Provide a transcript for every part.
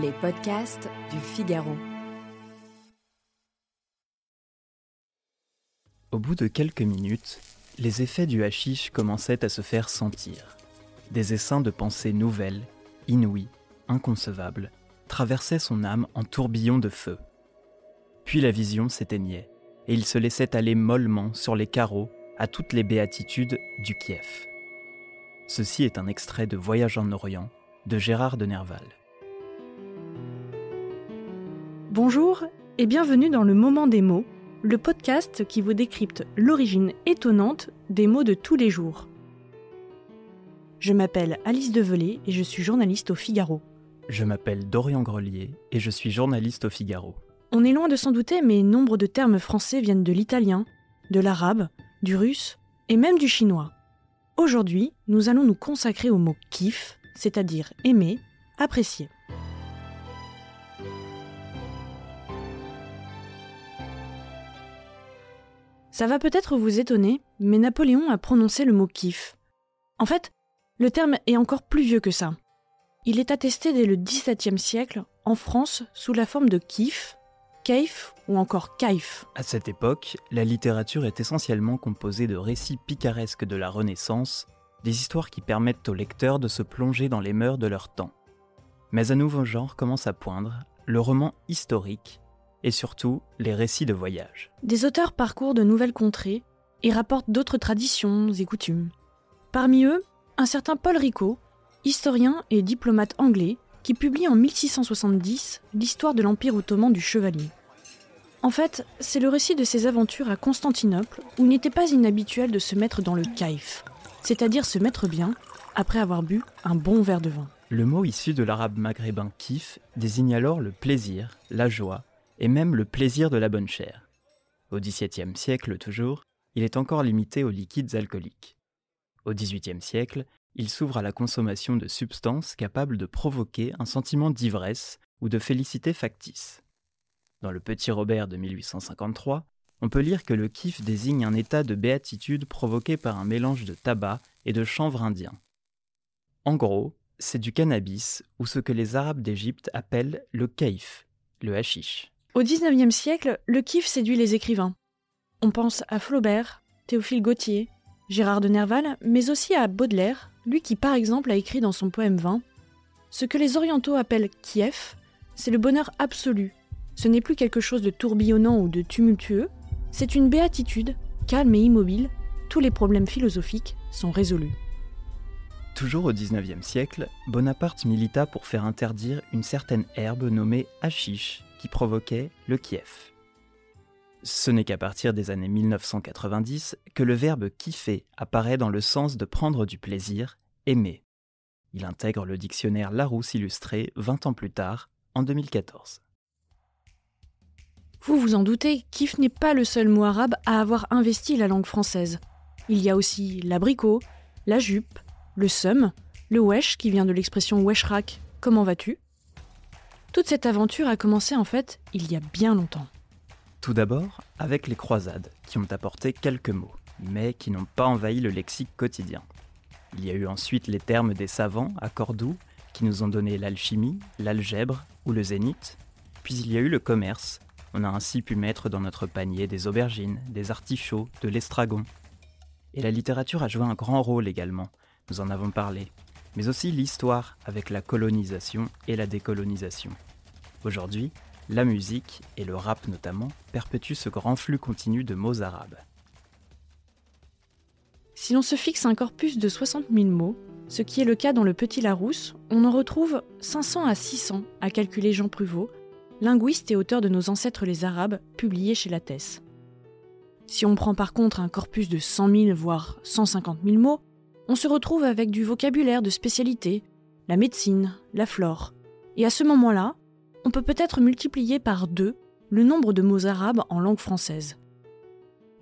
Les podcasts du Figaro. Au bout de quelques minutes, les effets du hashish commençaient à se faire sentir. Des essaims de pensées nouvelles, inouïes, inconcevables, traversaient son âme en tourbillons de feu. Puis la vision s'éteignait, et il se laissait aller mollement sur les carreaux à toutes les béatitudes du Kiev. Ceci est un extrait de Voyage en Orient de Gérard de Nerval. Bonjour et bienvenue dans le Moment des mots, le podcast qui vous décrypte l'origine étonnante des mots de tous les jours. Je m'appelle Alice Develay et je suis journaliste au Figaro. Je m'appelle Dorian Grelier et je suis journaliste au Figaro. On est loin de s'en douter, mais nombre de termes français viennent de l'italien, de l'arabe, du russe et même du chinois. Aujourd'hui, nous allons nous consacrer au mot kiff, c'est-à-dire aimer, apprécier. Ça va peut-être vous étonner, mais Napoléon a prononcé le mot kiff. En fait, le terme est encore plus vieux que ça. Il est attesté dès le XVIIe siècle en France sous la forme de kiff, kaif ou encore kaif. À cette époque, la littérature est essentiellement composée de récits picaresques de la Renaissance, des histoires qui permettent aux lecteurs de se plonger dans les mœurs de leur temps. Mais un nouveau genre commence à poindre, le roman historique, et surtout les récits de voyage. Des auteurs parcourent de nouvelles contrées et rapportent d'autres traditions et coutumes. Parmi eux, un certain Paul Rico, historien et diplomate anglais, qui publie en 1670 l'histoire de l'Empire ottoman du chevalier. En fait, c'est le récit de ses aventures à Constantinople où il n'était pas inhabituel de se mettre dans le kaif, c'est-à-dire se mettre bien après avoir bu un bon verre de vin. Le mot issu de l'arabe maghrébin kif désigne alors le plaisir, la joie et même le plaisir de la bonne chair. Au XVIIe siècle toujours, il est encore limité aux liquides alcooliques. Au XVIIIe siècle, il s'ouvre à la consommation de substances capables de provoquer un sentiment d'ivresse ou de félicité factice. Dans le Petit Robert de 1853, on peut lire que le kiff désigne un état de béatitude provoqué par un mélange de tabac et de chanvre indien. En gros, c'est du cannabis ou ce que les Arabes d'Égypte appellent le kaif, le hashish. Au XIXe siècle, le kiff séduit les écrivains. On pense à Flaubert, Théophile Gautier, Gérard de Nerval, mais aussi à Baudelaire, lui qui par exemple a écrit dans son poème 20 Ce que les orientaux appellent Kiev, c'est le bonheur absolu. Ce n'est plus quelque chose de tourbillonnant ou de tumultueux, c'est une béatitude, calme et immobile, tous les problèmes philosophiques sont résolus. Toujours au XIXe siècle, Bonaparte milita pour faire interdire une certaine herbe nommée hashish qui provoquait le Kiev. Ce n'est qu'à partir des années 1990 que le verbe kiffer apparaît dans le sens de prendre du plaisir, aimer. Il intègre le dictionnaire Larousse illustré 20 ans plus tard, en 2014. Vous vous en doutez, kiff n'est pas le seul mot arabe à avoir investi la langue française. Il y a aussi l'abricot, la jupe, le seum, le wesh qui vient de l'expression weshrak, comment vas-tu? Toute cette aventure a commencé en fait il y a bien longtemps. Tout d'abord avec les croisades, qui ont apporté quelques mots, mais qui n'ont pas envahi le lexique quotidien. Il y a eu ensuite les termes des savants à Cordoue, qui nous ont donné l'alchimie, l'algèbre ou le zénith. Puis il y a eu le commerce. On a ainsi pu mettre dans notre panier des aubergines, des artichauts, de l'estragon. Et la littérature a joué un grand rôle également. Nous en avons parlé mais aussi l'histoire avec la colonisation et la décolonisation. Aujourd'hui, la musique, et le rap notamment, perpétuent ce grand flux continu de mots arabes. Si l'on se fixe un corpus de 60 000 mots, ce qui est le cas dans le Petit Larousse, on en retrouve 500 à 600 à calculer Jean Pruvot, linguiste et auteur de Nos ancêtres les Arabes, publié chez Lattès. Si on prend par contre un corpus de 100 000 voire 150 000 mots, on se retrouve avec du vocabulaire de spécialité, la médecine, la flore. Et à ce moment-là, on peut peut-être multiplier par deux le nombre de mots arabes en langue française.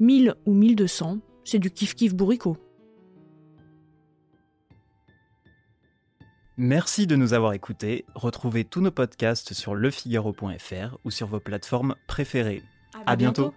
1000 ou 1200, c'est du kiff-kiff bourricot. Merci de nous avoir écoutés. Retrouvez tous nos podcasts sur lefigaro.fr ou sur vos plateformes préférées. À, bientôt.